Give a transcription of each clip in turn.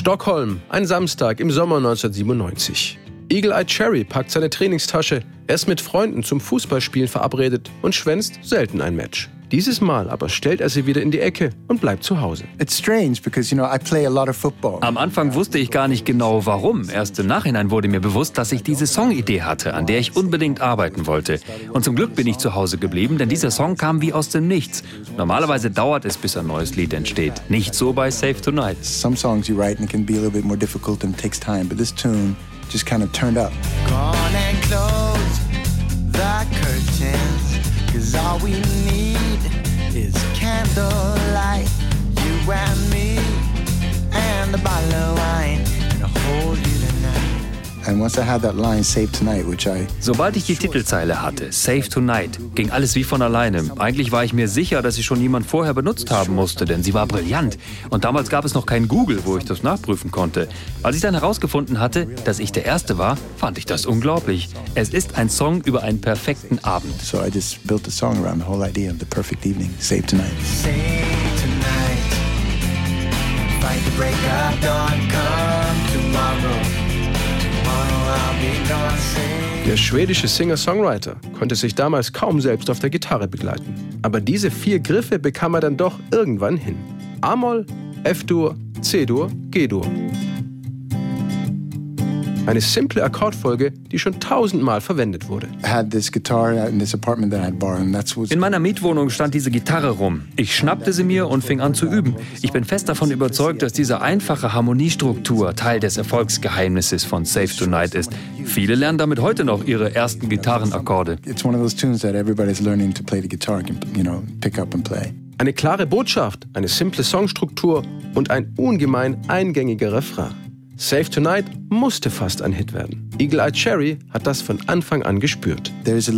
Stockholm, ein Samstag im Sommer 1997. Eagle Eye Cherry packt seine Trainingstasche, er ist mit Freunden zum Fußballspielen verabredet und schwänzt selten ein Match. Dieses Mal aber stellt er sie wieder in die Ecke und bleibt zu Hause. Am Anfang wusste ich gar nicht genau warum. Erst im Nachhinein wurde mir bewusst, dass ich diese Songidee hatte, an der ich unbedingt arbeiten wollte. Und zum Glück bin ich zu Hause geblieben, denn dieser Song kam wie aus dem Nichts. Normalerweise dauert es, bis ein neues Lied entsteht. Nicht so bei Save Tonight. Some songs you write and it can be a little bit more difficult and takes time, but this tune just kind of turned up. Cause all we need Sobald ich die Titelzeile hatte, Save Tonight, ging alles wie von alleine. Eigentlich war ich mir sicher, dass sie schon jemand vorher benutzt haben musste, denn sie war brillant. Und damals gab es noch kein Google, wo ich das nachprüfen konnte. Als ich dann herausgefunden hatte, dass ich der Erste war, fand ich das unglaublich. Es ist ein Song über einen perfekten Abend. So I just built a song around the whole idea of the perfect evening. Save Tonight. Save tonight. Fight the break of dawn. Der schwedische Singer-Songwriter konnte sich damals kaum selbst auf der Gitarre begleiten. Aber diese vier Griffe bekam er dann doch irgendwann hin. A-Moll, F-Dur, C-Dur, G-Dur. Eine simple Akkordfolge, die schon tausendmal verwendet wurde. In meiner Mietwohnung stand diese Gitarre rum. Ich schnappte sie mir und fing an zu üben. Ich bin fest davon überzeugt, dass diese einfache Harmoniestruktur Teil des Erfolgsgeheimnisses von Save Tonight ist. Viele lernen damit heute noch ihre ersten Gitarrenakkorde. Eine klare Botschaft, eine simple Songstruktur und ein ungemein eingängiger Refrain. Save Tonight musste fast ein Hit werden. Eagle Eye Cherry hat das von Anfang an gespürt. Ich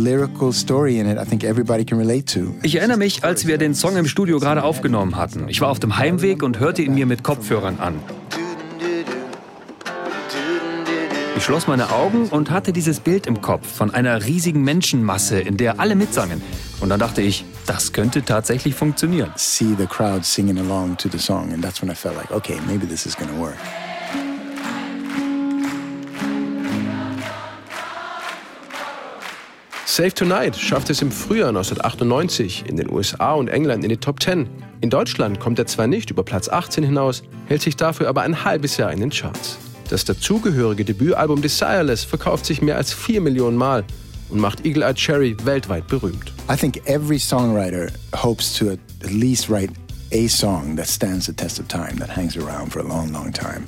erinnere mich, als wir den Song im Studio gerade aufgenommen hatten. Ich war auf dem Heimweg und hörte ihn mir mit Kopfhörern an. Ich schloss meine Augen und hatte dieses Bild im Kopf von einer riesigen Menschenmasse, in der alle mitsangen. Und dann dachte ich, das könnte tatsächlich funktionieren. See the crowd singing along to the song and that's when I felt like, okay, maybe this is gonna work. Save Tonight schafft es im Frühjahr 1998 in den USA und England in die Top 10. In Deutschland kommt er zwar nicht über Platz 18 hinaus, hält sich dafür aber ein halbes Jahr in den Charts. Das dazugehörige Debütalbum Desireless verkauft sich mehr als 4 Millionen Mal und macht Eagle Eye Cherry weltweit berühmt. I think every songwriter hopes to at least write a song that stands the test of time, that hangs around for a long, long time.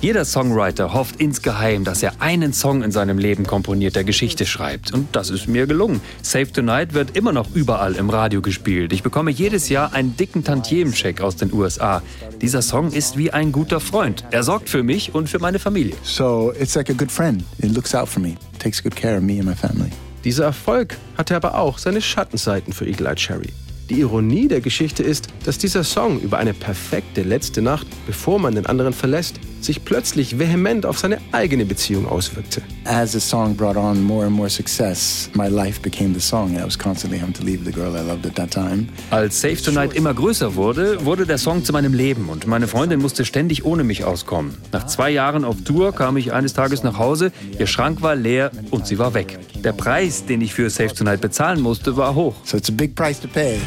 Jeder Songwriter hofft insgeheim, dass er einen Song in seinem Leben komponiert, der Geschichte schreibt. Und das ist mir gelungen. Save Tonight wird immer noch überall im Radio gespielt. Ich bekomme jedes Jahr einen dicken Tantiemencheck aus den USA. Dieser Song ist wie ein guter Freund. Er sorgt für mich und für meine Familie. So it's like a good friend. It looks out for me. takes good care of me and my family. Dieser Erfolg hatte aber auch seine Schattenseiten für Eagle Eye Cherry. Die Ironie der Geschichte ist, dass dieser Song über eine perfekte letzte Nacht, bevor man den anderen verlässt, sich plötzlich vehement auf seine eigene Beziehung auswirkte. As the song brought on more and more success, my life became the song. I was constantly having to leave the girl I loved at that time. Als Save Tonight immer größer wurde, wurde der Song zu meinem Leben und meine Freundin musste ständig ohne mich auskommen. Nach zwei Jahren auf Tour kam ich eines Tages nach Hause, ihr Schrank war leer und sie war weg. Der Preis, den ich für Save Tonight bezahlen musste, war hoch. So it's a big price to pay.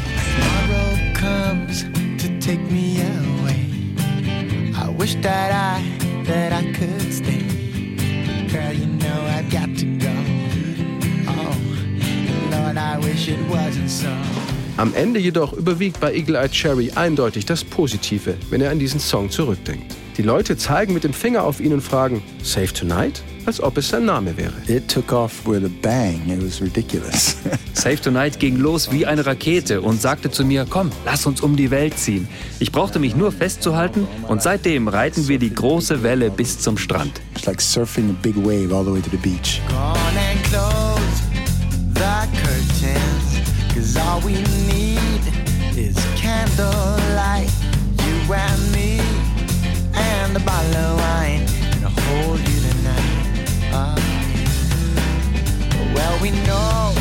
Wish that I, that I could stay. Girl, you know I've got to go. Oh, Lord, I wish it wasn't so. Am Ende jedoch überwiegt bei Eagle Eye Cherry eindeutig das Positive, wenn er an diesen Song zurückdenkt. Die Leute zeigen mit dem Finger auf ihn und fragen, Save Tonight? Als ob es sein Name wäre. It took off with a bang. It was ridiculous. Save Tonight ging los wie eine Rakete und sagte zu mir, komm, lass uns um die Welt ziehen. Ich brauchte mich nur festzuhalten und seitdem reiten wir die große Welle bis zum Strand. It's like surfing a big wave all the way to the beach. all we need we know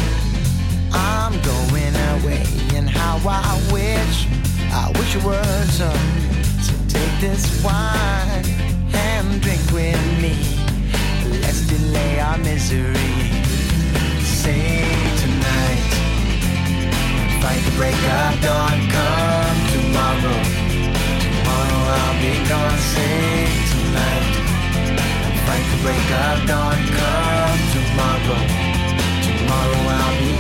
I'm going away and how I wish I wish it were done So take this wine and drink with me. Let's delay our misery. Say tonight Fight the break of dawn. Come tomorrow. Tomorrow I'll be gone. Say tonight Fight the break of dawn. Come out